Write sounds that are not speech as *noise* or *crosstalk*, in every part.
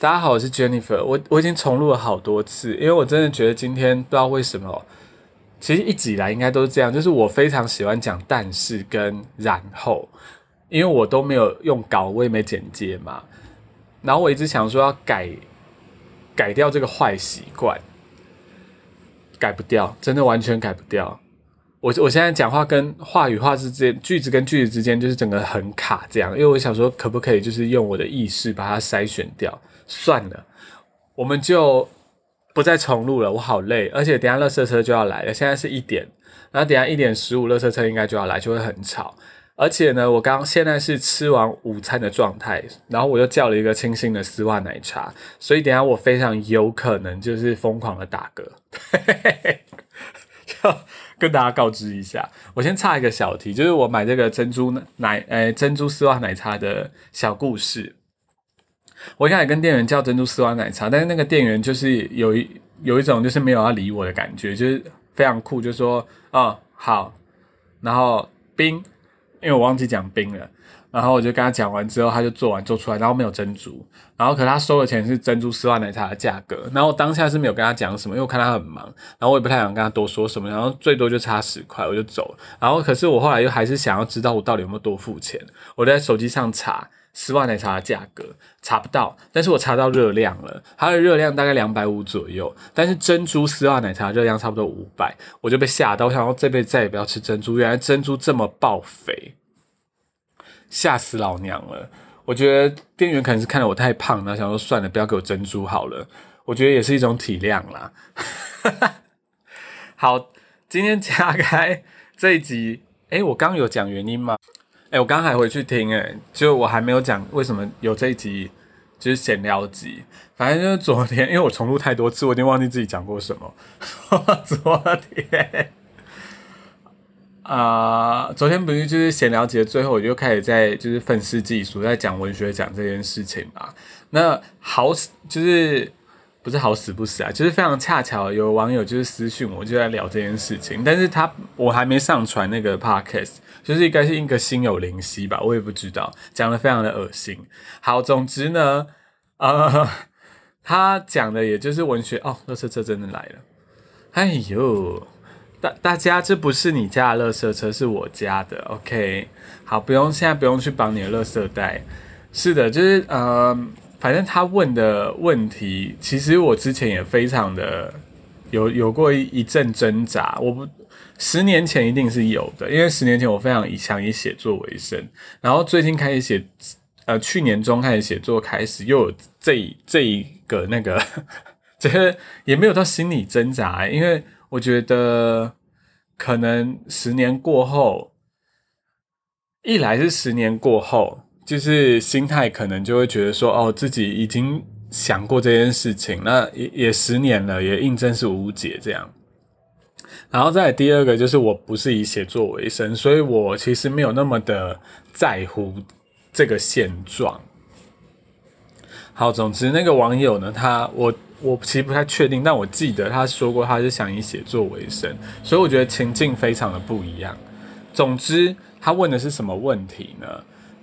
大家好，我是 Jennifer。我我已经重录了好多次，因为我真的觉得今天不知道为什么，其实一直以来应该都是这样，就是我非常喜欢讲但是跟然后，因为我都没有用稿，我也没剪接嘛。然后我一直想说要改改掉这个坏习惯，改不掉，真的完全改不掉。我我现在讲话跟话与话之间，句子跟句子之间，就是整个很卡这样。因为我想说，可不可以就是用我的意识把它筛选掉？算了，我们就不再重录了。我好累，而且等下乐色车就要来了。现在是一点，然后等下一点十五，乐色车应该就要来，就会很吵。而且呢，我刚现在是吃完午餐的状态，然后我又叫了一个清新的丝袜奶茶，所以等下我非常有可能就是疯狂的打嗝。就跟大家告知一下，我先插一个小题，就是我买这个珍珠奶，诶，珍珠丝袜奶茶的小故事。我一开始跟店员叫珍珠丝袜奶茶，但是那个店员就是有一有一种就是没有要理我的感觉，就是非常酷，就说哦好，然后冰，因为我忘记讲冰了。然后我就跟他讲完之后，他就做完做出来，然后没有珍珠，然后可他收的钱是珍珠丝袜奶茶的价格，然后当下是没有跟他讲什么，因为我看他很忙，然后我也不太想跟他多说什么，然后最多就差十块我就走了，然后可是我后来又还是想要知道我到底有没有多付钱，我在手机上查丝袜奶茶的价格，查不到，但是我查到热量了，它的热量大概两百五左右，但是珍珠丝袜奶茶热量差不多五百，我就被吓到，我想说这辈子再也不要吃珍珠，原来珍珠这么爆肥。吓死老娘了！我觉得店员可能是看到我太胖了，想说算了，不要给我珍珠好了。我觉得也是一种体谅啦。*laughs* 好，今天 *laughs* 加开这一集，哎，我刚有讲原因吗？哎，我刚还回去听，哎，就我还没有讲为什么有这一集，就是闲聊集。反正就是昨天，因为我重录太多次，我已经忘记自己讲过什么。*laughs* 昨天。啊，昨天不是就是闲聊节最后，我就开始在就是愤世嫉俗，在讲文学奖这件事情嘛。那好就是不是好死不死啊，就是非常恰巧有网友就是私讯我，就在聊这件事情。但是他我还没上传那个 podcast，就是应该是一个心有灵犀吧，我也不知道，讲的非常的恶心。好，总之呢，*laughs* 呃，他讲的也就是文学哦，乐色车真的来了，哎呦。大大家，这不是你家的垃圾车，是我家的。OK，好，不用现在不用去绑你的垃圾袋。是的，就是呃，反正他问的问题，其实我之前也非常的有有过一阵挣扎。我不十年前一定是有的，因为十年前我非常以想以写作为生，然后最近开始写，呃，去年中开始写作，开始又有这 *laughs* 这一个那个，这也没有到心理挣扎，因为。我觉得可能十年过后，一来是十年过后，就是心态可能就会觉得说，哦，自己已经想过这件事情，那也也十年了，也印证是无解这样。然后再第二个就是，我不是以写作为生，所以我其实没有那么的在乎这个现状。好，总之那个网友呢，他我。我其实不太确定，但我记得他说过他是想以写作为生，所以我觉得情境非常的不一样。总之，他问的是什么问题呢？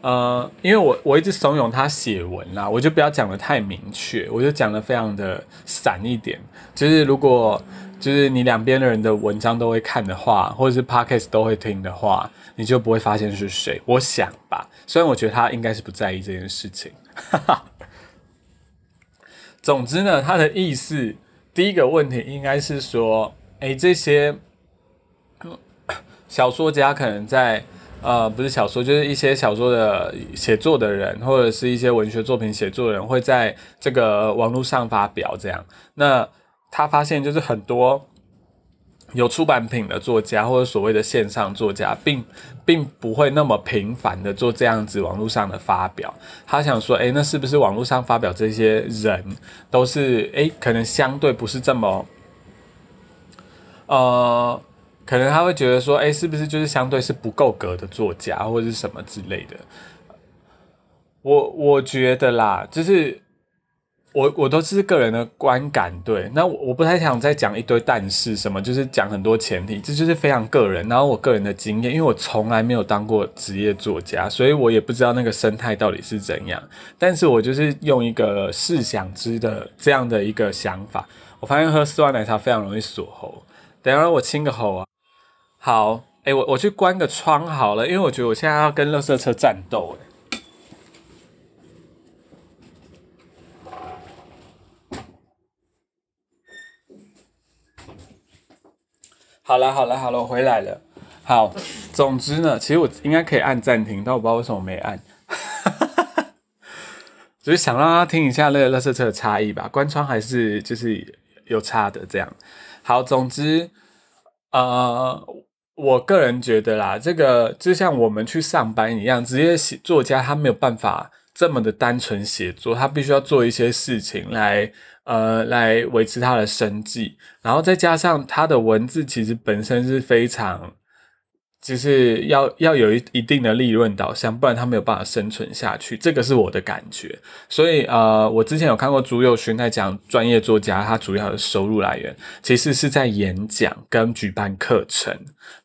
呃，因为我我一直怂恿他写文啦，我就不要讲的太明确，我就讲的非常的散一点。就是如果就是你两边的人的文章都会看的话，或者是 podcast 都会听的话，你就不会发现是谁。我想吧，虽然我觉得他应该是不在意这件事情。哈哈。总之呢，他的意思，第一个问题应该是说，哎，这些小说家可能在，呃，不是小说，就是一些小说的写作的人，或者是一些文学作品写作的人，会在这个网络上发表这样。那他发现就是很多。有出版品的作家或者所谓的线上作家，并并不会那么频繁的做这样子网络上的发表。他想说，哎，那是不是网络上发表这些人都是，哎，可能相对不是这么，呃，可能他会觉得说，哎，是不是就是相对是不够格的作家或者是什么之类的？我我觉得啦，就是我我都是个人的观感，对，那我我不太想再讲一堆但是什么，就是讲很多前提，这就是非常个人，然后我个人的经验，因为我从来没有当过职业作家，所以我也不知道那个生态到底是怎样，但是我就是用一个试想之的这样的一个想法，我发现喝丝袜奶茶非常容易锁喉，等下我清个喉啊，好，哎，我我去关个窗好了，因为我觉得我现在要跟垃圾车战斗，哎。好了好了好了，我回来了。好，总之呢，其实我应该可以按暂停，但我不知道为什么没按。只是想让他听一下那个乐色车的差异吧。关窗还是就是有差的这样。好，总之，呃，我个人觉得啦，这个就像我们去上班一样，职业写作家他没有办法这么的单纯写作，他必须要做一些事情来。呃，来维持他的生计，然后再加上他的文字其实本身是非常，就是要要有一一定的利润导向，不然他没有办法生存下去。这个是我的感觉。所以呃，我之前有看过朱佑勋在讲专业作家他主要的收入来源，其实是在演讲跟举办课程，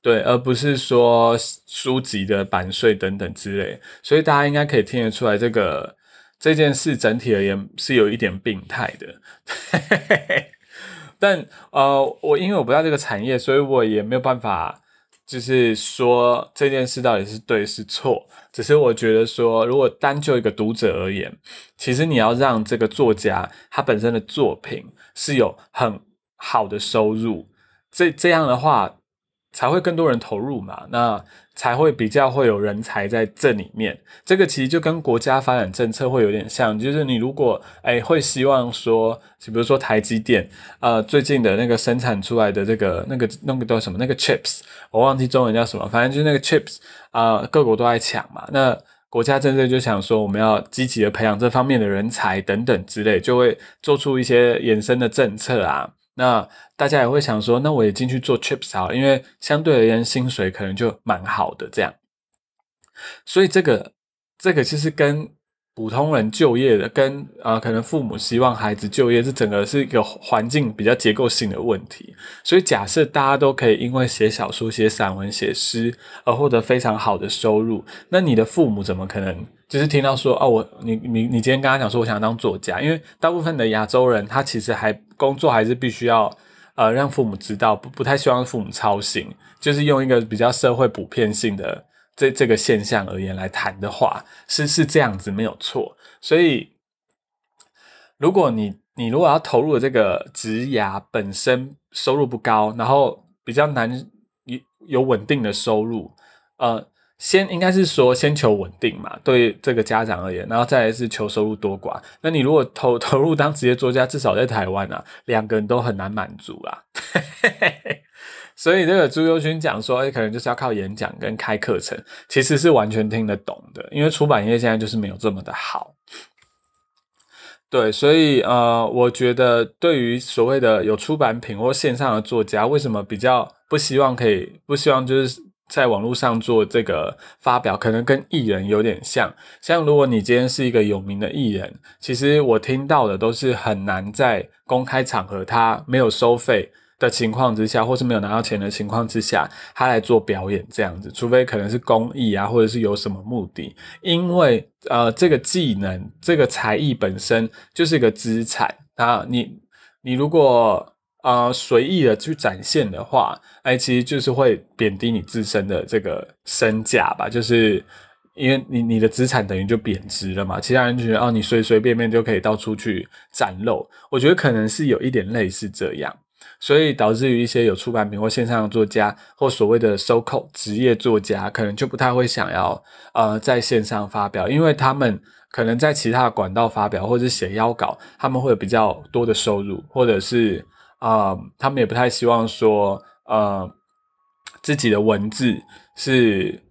对，而不是说书籍的版税等等之类。所以大家应该可以听得出来这个。这件事整体而言是有一点病态的，*laughs* 但呃，我因为我不在这个产业，所以我也没有办法，就是说这件事到底是对是错。只是我觉得说，如果单就一个读者而言，其实你要让这个作家他本身的作品是有很好的收入，这这样的话才会更多人投入嘛。那才会比较会有人才在这里面，这个其实就跟国家发展政策会有点像，就是你如果哎会希望说，比如说台积电，呃最近的那个生产出来的这个那个那个叫什么那个 chips，我忘记中文叫什么，反正就是那个 chips 啊，各国都在抢嘛，那国家政策就想说我们要积极的培养这方面的人才等等之类，就会做出一些衍生的政策啊。那大家也会想说，那我也进去做 trips 好，因为相对而言薪水可能就蛮好的这样。所以这个这个其实跟普通人就业的，跟呃可能父母希望孩子就业，这整个是一个环境比较结构性的问题。所以假设大家都可以因为写小说、写散文、写诗而获得非常好的收入，那你的父母怎么可能？就是听到说哦，我你你你今天跟他讲说，我想当作家，因为大部分的亚洲人他其实还工作还是必须要呃让父母知道，不不太希望父母操心，就是用一个比较社会普遍性的这这个现象而言来谈的话，是是这样子没有错。所以如果你你如果要投入的这个职涯本身收入不高，然后比较难有有稳定的收入，呃。先应该是说先求稳定嘛，对这个家长而言，然后再来是求收入多寡。那你如果投投入当职业作家，至少在台湾啊，两个人都很难满足啦。*laughs* 所以这个朱优勋讲说，哎，可能就是要靠演讲跟开课程，其实是完全听得懂的，因为出版业现在就是没有这么的好。对，所以呃，我觉得对于所谓的有出版品或线上的作家，为什么比较不希望可以不希望就是。在网络上做这个发表，可能跟艺人有点像。像如果你今天是一个有名的艺人，其实我听到的都是很难在公开场合，他没有收费的情况之下，或是没有拿到钱的情况之下，他来做表演这样子。除非可能是公益啊，或者是有什么目的。因为呃，这个技能、这个才艺本身就是一个资产啊。你你如果啊，随意的去展现的话，哎，其实就是会贬低你自身的这个身价吧，就是因为你你的资产等于就贬值了嘛。其他人觉得哦，你随随便便就可以到处去展露，我觉得可能是有一点类似这样，所以导致于一些有出版品或线上的作家或所谓的 so called 职业作家，可能就不太会想要呃在线上发表，因为他们可能在其他管道发表或者写邀稿，他们会有比较多的收入，或者是。啊，他们也不太希望说，呃，自己的文字是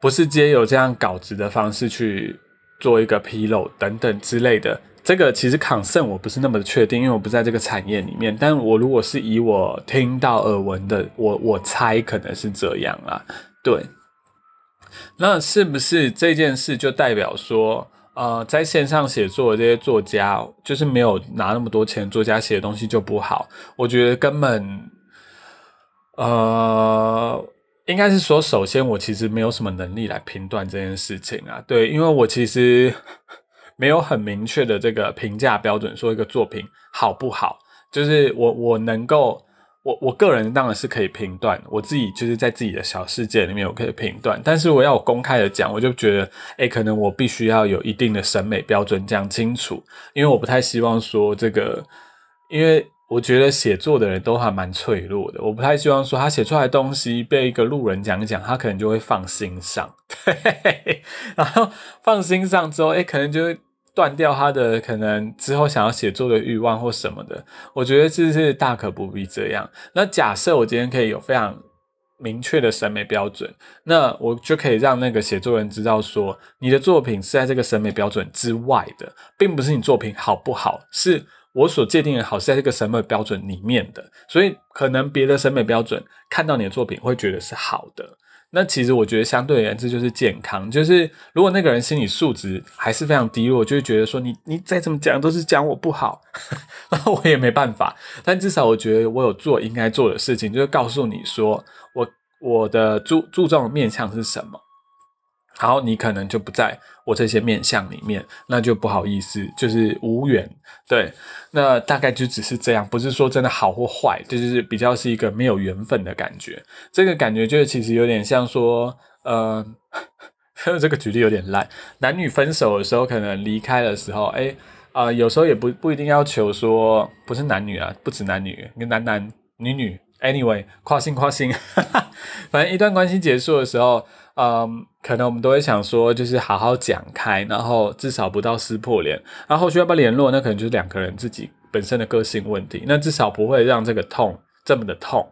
不是皆有这样稿子的方式去做一个披露等等之类的。这个其实抗胜我不是那么的确定，因为我不在这个产业里面。但我如果是以我听到耳闻的，我我猜可能是这样啊。对，那是不是这件事就代表说？呃，在线上写作的这些作家，就是没有拿那么多钱，作家写的东西就不好。我觉得根本，呃，应该是说，首先我其实没有什么能力来评断这件事情啊。对，因为我其实没有很明确的这个评价标准，说一个作品好不好，就是我我能够。我我个人当然是可以评断，我自己就是在自己的小世界里面，我可以评断。但是我要我公开的讲，我就觉得，哎，可能我必须要有一定的审美标准，讲清楚。因为我不太希望说这个，因为我觉得写作的人都还蛮脆弱的，我不太希望说他写出来的东西被一个路人讲讲，他可能就会放心上，*laughs* 对，然后放心上之后，哎，可能就会。断掉他的可能之后想要写作的欲望或什么的，我觉得这是大可不必这样。那假设我今天可以有非常明确的审美标准，那我就可以让那个写作人知道说，你的作品是在这个审美标准之外的，并不是你作品好不好，是我所界定的好是在这个审美标准里面的。所以可能别的审美标准看到你的作品会觉得是好的。那其实我觉得相对而言，这就是健康。就是如果那个人心理素质还是非常低落，就会觉得说你你再怎么讲都是讲我不好，*laughs* 然后我也没办法。但至少我觉得我有做应该做的事情，就是告诉你说我我的注注重的面向是什么。然后你可能就不在我这些面相里面，那就不好意思，就是无缘。对，那大概就只是这样，不是说真的好或坏，就是比较是一个没有缘分的感觉。这个感觉就是其实有点像说，呃，这个举例有点烂。男女分手的时候，可能离开的时候，哎，啊，有时候也不不一定要求说不是男女啊，不止男女，跟男男女女，anyway，跨性跨性，*laughs* 反正一段关系结束的时候。嗯，可能我们都会想说，就是好好讲开，然后至少不到撕破脸。然后后续要不要联络，那可能就是两个人自己本身的个性问题。那至少不会让这个痛这么的痛。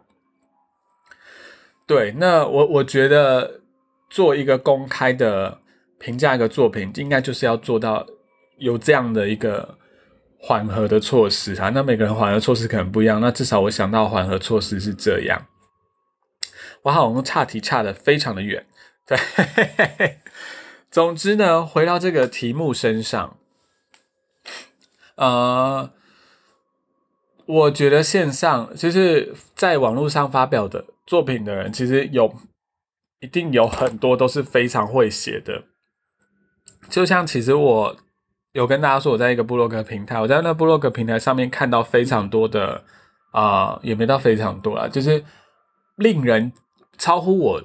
对，那我我觉得做一个公开的评价一个作品，应该就是要做到有这样的一个缓和的措施啊。那每个人缓和措施可能不一样，那至少我想到缓和措施是这样。我好像岔题岔的非常的远。对，*laughs* 总之呢，回到这个题目身上，呃，我觉得线上就是在网络上发表的作品的人，其实有一定有很多都是非常会写的。就像其实我有跟大家说，我在一个部落格平台，我在那部落格平台上面看到非常多的啊，也没到非常多啦，就是令人超乎我。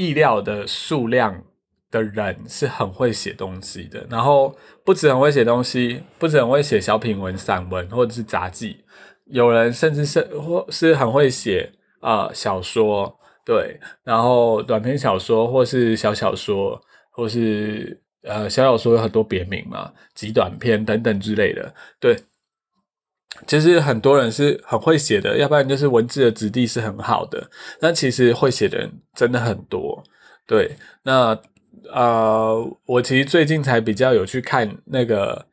意料的数量的人是很会写东西的，然后不止很会写东西，不止很会写小品文、散文或者是杂记，有人甚至是或是很会写啊小说，对，然后短篇小说或是小小说，或是呃小小说有很多别名嘛，极短篇等等之类的，对。其实很多人是很会写的，要不然就是文字的质地是很好的。那其实会写的人真的很多，对。那呃，我其实最近才比较有去看那个，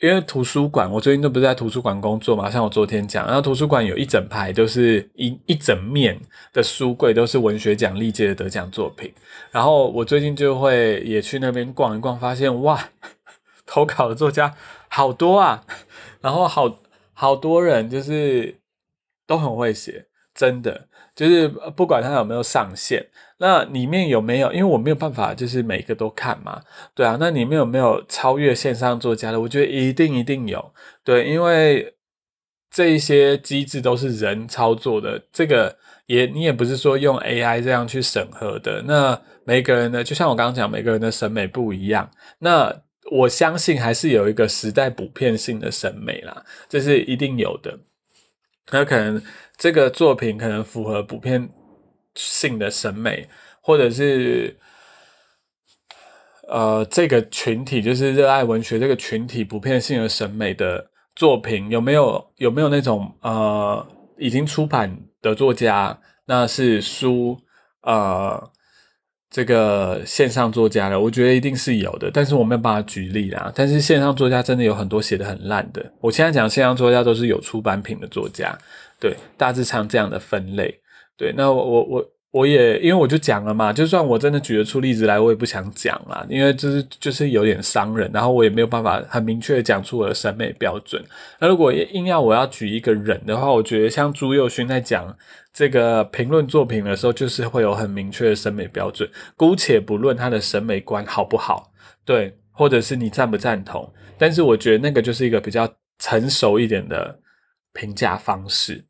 因为图书馆，我最近都不是在图书馆工作嘛。像我昨天讲，然后图书馆有一整排都是一一整面的书柜，都是文学奖历届的得奖作品。然后我最近就会也去那边逛一逛，发现哇，*laughs* 投稿的作家好多啊，然后好。好多人就是都很会写，真的就是不管他有没有上线，那里面有没有？因为我没有办法，就是每个都看嘛，对啊，那里面有没有超越线上作家的？我觉得一定一定有，对，因为这一些机制都是人操作的，这个也你也不是说用 AI 这样去审核的。那每个人呢，就像我刚刚讲，每个人的审美不一样，那。我相信还是有一个时代普遍性的审美啦，这是一定有的。那可能这个作品可能符合普遍性的审美，或者是呃这个群体就是热爱文学这个群体普遍性的审美的作品，有没有有没有那种呃已经出版的作家，那是书呃。这个线上作家的，我觉得一定是有的，但是我没有办法举例啦。但是线上作家真的有很多写的很烂的。我现在讲线上作家都是有出版品的作家，对，大致上这样的分类。对，那我我我也因为我就讲了嘛，就算我真的举得出例子来，我也不想讲啦，因为就是就是有点伤人，然后我也没有办法很明确的讲出我的审美标准。那如果硬要我要举一个人的话，我觉得像朱佑勋在讲这个评论作品的时候，就是会有很明确的审美标准。姑且不论他的审美观好不好，对，或者是你赞不赞同，但是我觉得那个就是一个比较成熟一点的评价方式。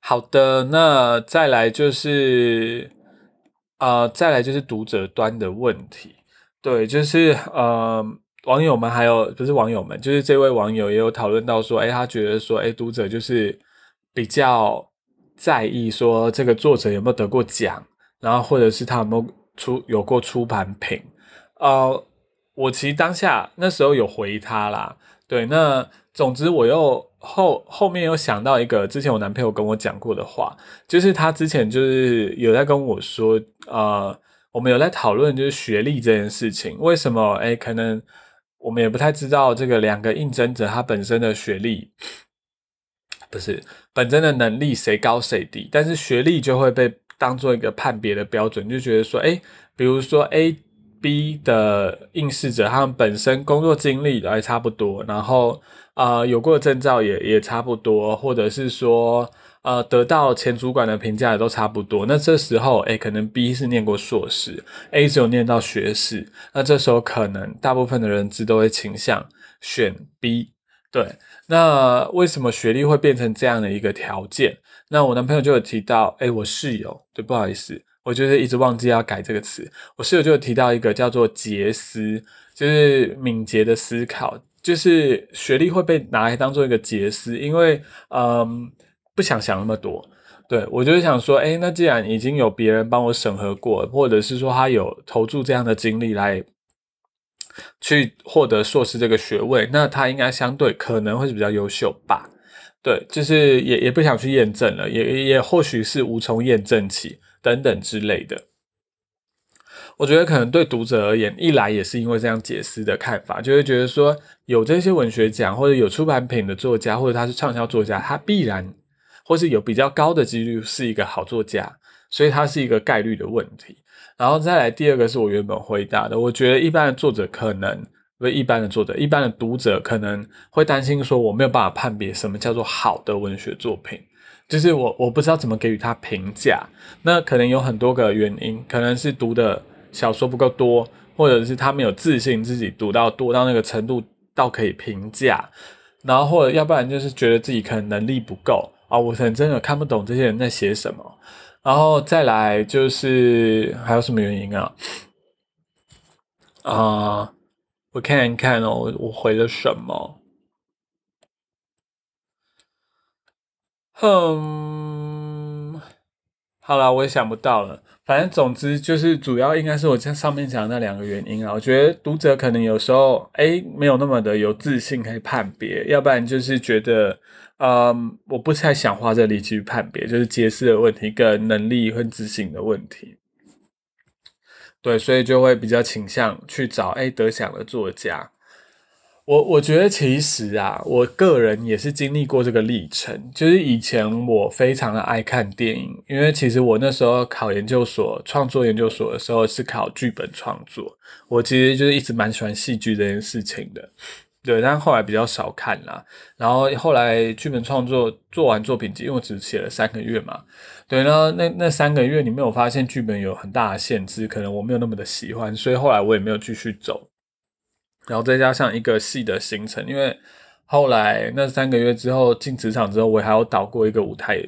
好的，那再来就是，呃，再来就是读者端的问题。对，就是呃，网友们还有不是网友们，就是这位网友也有讨论到说，哎，他觉得说，哎，读者就是比较在意说这个作者有没有得过奖，然后或者是他有没有出有过出版品。呃，我其实当下那时候有回他啦，对，那总之我又。后后面又想到一个之前我男朋友跟我讲过的话，就是他之前就是有在跟我说，呃，我们有在讨论就是学历这件事情，为什么？哎，可能我们也不太知道这个两个应征者他本身的学历，*sniffs* 不是本身的能力谁高谁低，但是学历就会被当做一个判别的标准，就觉得说，哎，比如说 A、B 的应试者，他们本身工作经历还差不多，然后。呃，有过的证照也也差不多，或者是说，呃，得到前主管的评价也都差不多。那这时候，哎，可能 B 是念过硕士，A 只有念到学士。那这时候可能大部分的人资都会倾向选 B。对，那为什么学历会变成这样的一个条件？那我男朋友就有提到，哎，我室友，对，不好意思，我就是一直忘记要改这个词。我室友就提到一个叫做杰思，就是敏捷的思考。就是学历会被拿来当做一个解释，因为嗯不想想那么多。对我就是想说，哎，那既然已经有别人帮我审核过，或者是说他有投注这样的精力来去获得硕士这个学位，那他应该相对可能会是比较优秀吧？对，就是也也不想去验证了，也也或许是无从验证起等等之类的。我觉得可能对读者而言，一来也是因为这样解释的看法，就会觉得说有这些文学奖或者有出版品的作家，或者他是畅销作家，他必然或是有比较高的几率是一个好作家，所以它是一个概率的问题。然后再来第二个是我原本回答的，我觉得一般的作者可能不是一般的作者，一般的读者可能会担心说我没有办法判别什么叫做好的文学作品，就是我我不知道怎么给予他评价。那可能有很多个原因，可能是读的。小说不够多，或者是他没有自信自己读到多到那个程度到可以评价，然后或者要不然就是觉得自己可能能力不够啊，我可能真的看不懂这些人在写什么，然后再来就是还有什么原因啊？啊，我看一看哦，我回了什么？哼，好了，我也想不到了。反正总之就是主要应该是我在上面讲的那两个原因啊。我觉得读者可能有时候哎没有那么的有自信可以判别，要不然就是觉得嗯我不太想花这力气去判别，就是解释的问题跟能力和自信的问题。对，所以就会比较倾向去找哎得奖的作家。我我觉得其实啊，我个人也是经历过这个历程。就是以前我非常的爱看电影，因为其实我那时候考研究所、创作研究所的时候是考剧本创作。我其实就是一直蛮喜欢戏剧这件事情的，对。但后来比较少看啦。然后后来剧本创作做完作品集，因为我只写了三个月嘛，对。那那那三个月里面，我发现剧本有很大的限制，可能我没有那么的喜欢，所以后来我也没有继续走。然后再加上一个戏的行程，因为后来那三个月之后进职场之后，我还有导过一个舞台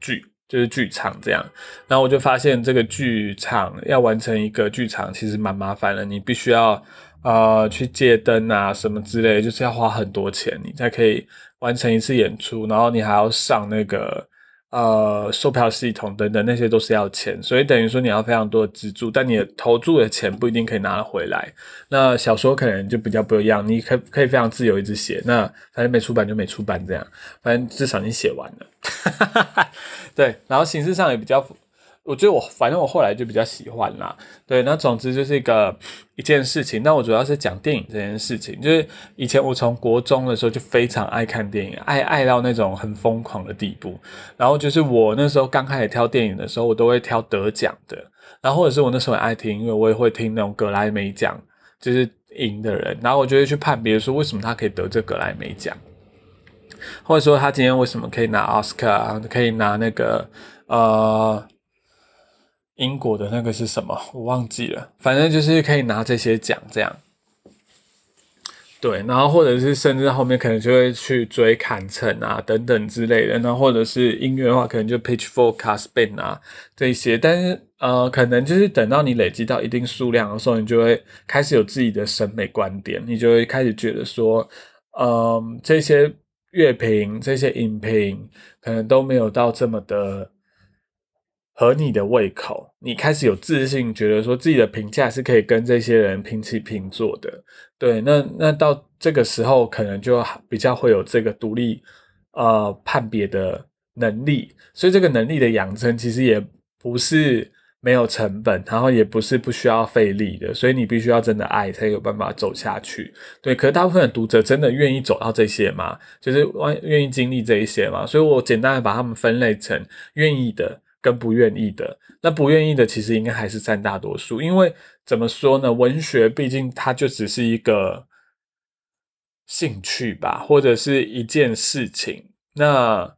剧，就是剧场这样。然后我就发现这个剧场要完成一个剧场其实蛮麻烦的，你必须要呃去借灯啊什么之类，就是要花很多钱，你才可以完成一次演出。然后你还要上那个。呃，售票系统等等那些都是要钱，所以等于说你要非常多的资助，但你投注的钱不一定可以拿得回来。那小说可能就比较不一样，你可可以非常自由一直写，那反正没出版就没出版这样，反正至少你写完了。*laughs* 对，然后形式上也比较我觉得我反正我后来就比较喜欢啦。对，那总之就是一个一件事情。那我主要是讲电影这件事情，就是以前我从国中的时候就非常爱看电影，爱爱到那种很疯狂的地步。然后就是我那时候刚开始挑电影的时候，我都会挑得奖的。然后或者是我那时候很爱听，因为我也会听那种格莱美奖，就是赢的人。然后我就会去判别说，为什么他可以得这格莱美奖。或者说他今天为什么可以拿奥斯卡，可以拿那个呃英国的那个是什么？我忘记了，反正就是可以拿这些奖这样。对，然后或者是甚至后面可能就会去追坎城啊等等之类的，那或者是音乐的话，可能就 Pitchfork、Caspin 啊这些。但是呃，可能就是等到你累积到一定数量的时候，你就会开始有自己的审美观点，你就会开始觉得说，嗯，这些。乐评这些影评可能都没有到这么的合你的胃口，你开始有自信，觉得说自己的评价是可以跟这些人平起平坐的。对，那那到这个时候，可能就比较会有这个独立呃判别的能力。所以这个能力的养成，其实也不是。没有成本，然后也不是不需要费力的，所以你必须要真的爱才有办法走下去。对，可是大部分的读者真的愿意走到这些吗？就是愿愿意经历这一些吗？所以我简单的把他们分类成愿意的跟不愿意的。那不愿意的其实应该还是占大多数，因为怎么说呢？文学毕竟它就只是一个兴趣吧，或者是一件事情。那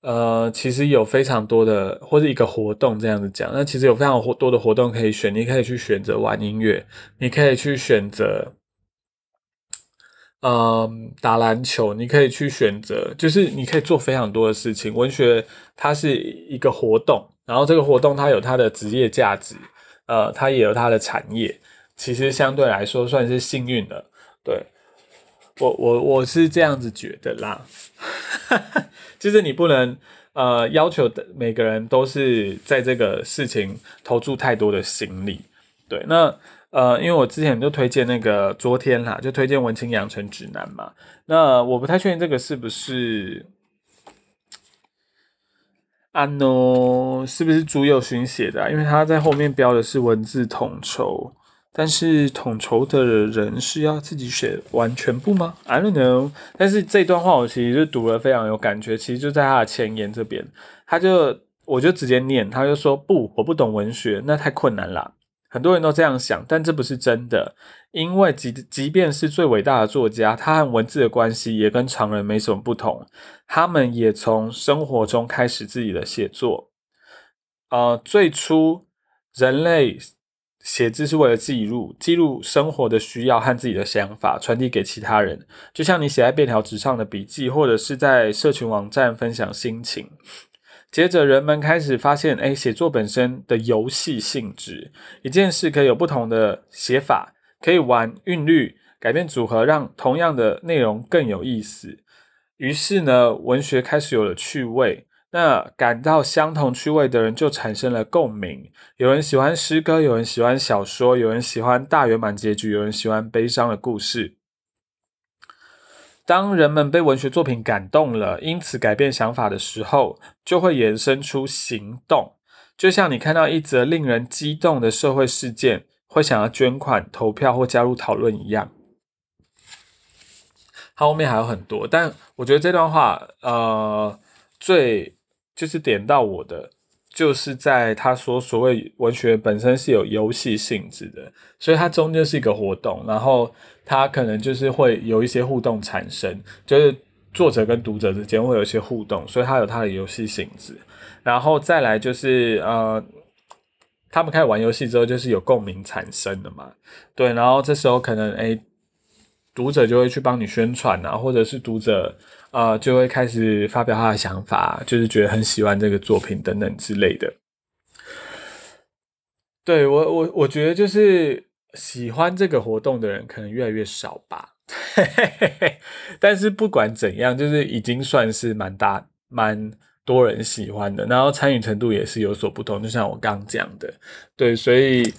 呃，其实有非常多的，或者一个活动这样子讲，那其实有非常多的活动可以选。你可以去选择玩音乐，你可以去选择，嗯，打篮球，你可以去选择，就是你可以做非常多的事情。文学它是一个活动，然后这个活动它有它的职业价值，呃，它也有它的产业。其实相对来说算是幸运的，对我我我是这样子觉得啦。*laughs* 就是你不能呃要求的每个人都是在这个事情投注太多的心力，对，那呃因为我之前就推荐那个昨天啦，就推荐文青养成指南嘛，那我不太确定这个是不是安诺是不是朱友勋写的，因为他在后面标的是文字统筹。但是统筹的人是要自己写完全部吗？I don't know。但是这段话我其实就读了非常有感觉，其实就在他的前言这边，他就我就直接念，他就说不，我不懂文学，那太困难了。很多人都这样想，但这不是真的，因为即即便是最伟大的作家，他和文字的关系也跟常人没什么不同，他们也从生活中开始自己的写作。呃，最初人类。写字是为了记录，记录生活的需要和自己的想法，传递给其他人。就像你写在便条纸上的笔记，或者是在社群网站分享心情。接着，人们开始发现，哎，写作本身的游戏性质，一件事可以有不同的写法，可以玩韵律，改变组合，让同样的内容更有意思。于是呢，文学开始有了趣味。那感到相同趣味的人就产生了共鸣。有人喜欢诗歌，有人喜欢小说，有人喜欢大圆满结局，有人喜欢悲伤的故事。当人们被文学作品感动了，因此改变想法的时候，就会衍生出行动。就像你看到一则令人激动的社会事件，会想要捐款、投票或加入讨论一样。它后面还有很多，但我觉得这段话，呃，最。就是点到我的，就是在他说所谓文学本身是有游戏性质的，所以它中间是一个活动，然后它可能就是会有一些互动产生，就是作者跟读者之间会有一些互动，所以它有它的游戏性质。然后再来就是呃，他们开始玩游戏之后，就是有共鸣产生的嘛，对，然后这时候可能哎，读者就会去帮你宣传啊，或者是读者。啊，就会开始发表他的想法，就是觉得很喜欢这个作品等等之类的。对我，我我觉得就是喜欢这个活动的人可能越来越少吧。*laughs* 但是不管怎样，就是已经算是蛮大、蛮多人喜欢的，然后参与程度也是有所不同。就像我刚讲的，对，所以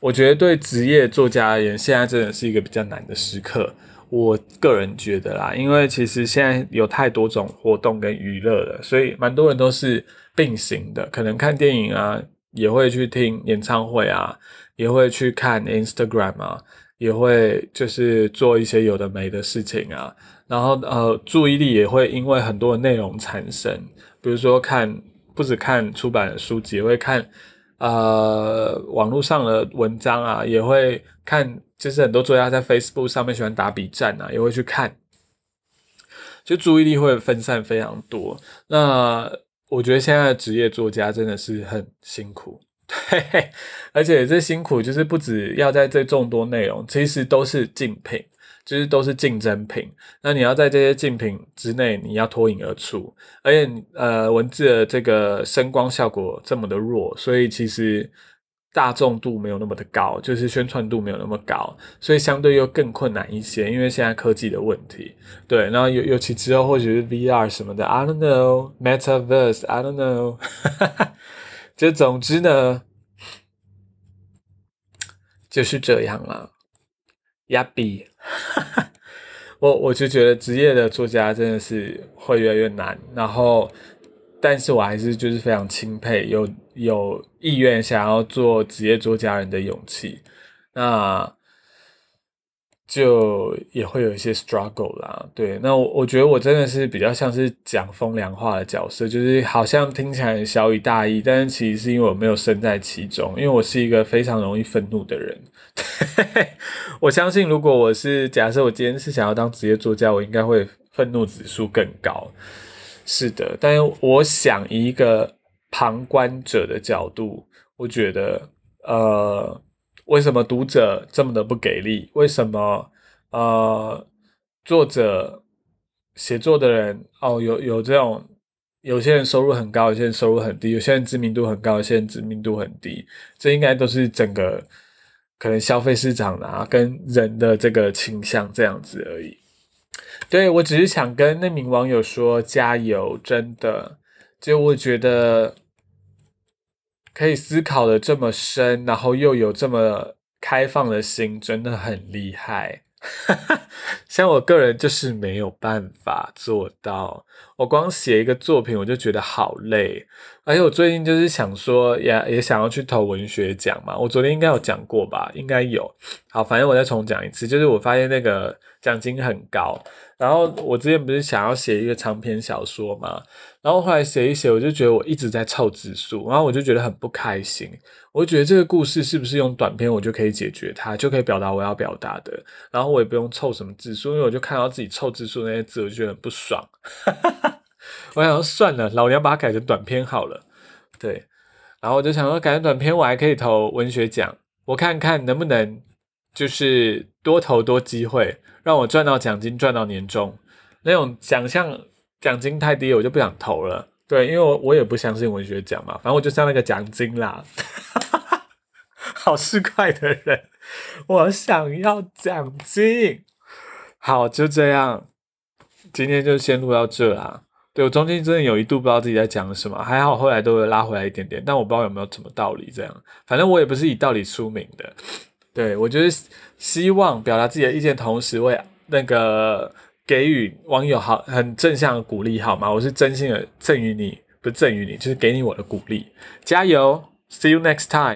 我觉得对职业作家而言，现在真的是一个比较难的时刻。我个人觉得啦，因为其实现在有太多种活动跟娱乐了，所以蛮多人都是并行的。可能看电影啊，也会去听演唱会啊，也会去看 Instagram 啊，也会就是做一些有的没的事情啊。然后呃，注意力也会因为很多内容产生，比如说看不止看出版的书籍，也会看呃网络上的文章啊，也会看，就是很多作家在 Facebook 上面喜欢打笔战啊，也会去看，就注意力会分散非常多。那我觉得现在的职业作家真的是很辛苦，*laughs* 对，而且这辛苦就是不止要在这众多内容，其实都是竞品。就是都是竞争品，那你要在这些竞品之内，你要脱颖而出，而且呃文字的这个声光效果这么的弱，所以其实大众度没有那么的高，就是宣传度没有那么高，所以相对又更困难一些，因为现在科技的问题。对，然后尤尤其之后或许是 VR 什么的，I don't know，Metaverse，I don't know，*laughs* 就总之呢，就是这样了。亚比，*laughs* 我我就觉得职业的作家真的是会越来越难，然后，但是我还是就是非常钦佩有有意愿想要做职业作家人的勇气，那。就也会有一些 struggle 啦，对，那我我觉得我真的是比较像是讲风凉话的角色，就是好像听起来小以大意，但是其实是因为我没有身在其中，因为我是一个非常容易愤怒的人。*laughs* 我相信如果我是假设我今天是想要当职业作家，我应该会愤怒指数更高。是的，但是我想以一个旁观者的角度，我觉得呃。为什么读者这么的不给力？为什么呃作者写作的人哦有有这种有些人收入很高，有些人收入很低，有些人知名度很高，有些人知名度很低，这应该都是整个可能消费市场啊跟人的这个倾向这样子而已。对我只是想跟那名网友说加油，真的，就我觉得。可以思考的这么深，然后又有这么开放的心，真的很厉害。*laughs* 像我个人就是没有办法做到，我光写一个作品我就觉得好累。而且我最近就是想说，也也想要去投文学奖嘛。我昨天应该有讲过吧？应该有。好，反正我再重讲一次，就是我发现那个奖金很高。然后我之前不是想要写一个长篇小说嘛，然后后来写一写，我就觉得我一直在凑字数，然后我就觉得很不开心。我就觉得这个故事是不是用短篇我就可以解决它，就可以表达我要表达的，然后我也不用凑什么字数，因为我就看到自己凑字数那些字，我就觉得很不爽。*laughs* 我想说算了，老娘把它改成短篇好了。对，然后我就想说改成短篇，我还可以投文学奖，我看看能不能就是多投多机会。让我赚到奖金，赚到年终，那种奖项奖金太低，我就不想投了。对，因为我我也不相信文学奖嘛，反正我就像那个奖金啦。*laughs* 好市侩的人，我想要奖金。好，就这样，今天就先录到这啦。对我中间真的有一度不知道自己在讲什么，还好后来都会拉回来一点点，但我不知道有没有什么道理。这样，反正我也不是以道理出名的。对，我就是希望表达自己的意见，同时为那个给予网友好很正向的鼓励，好吗？我是真心的赠予你，不赠予你，就是给你我的鼓励，加油！See you next time。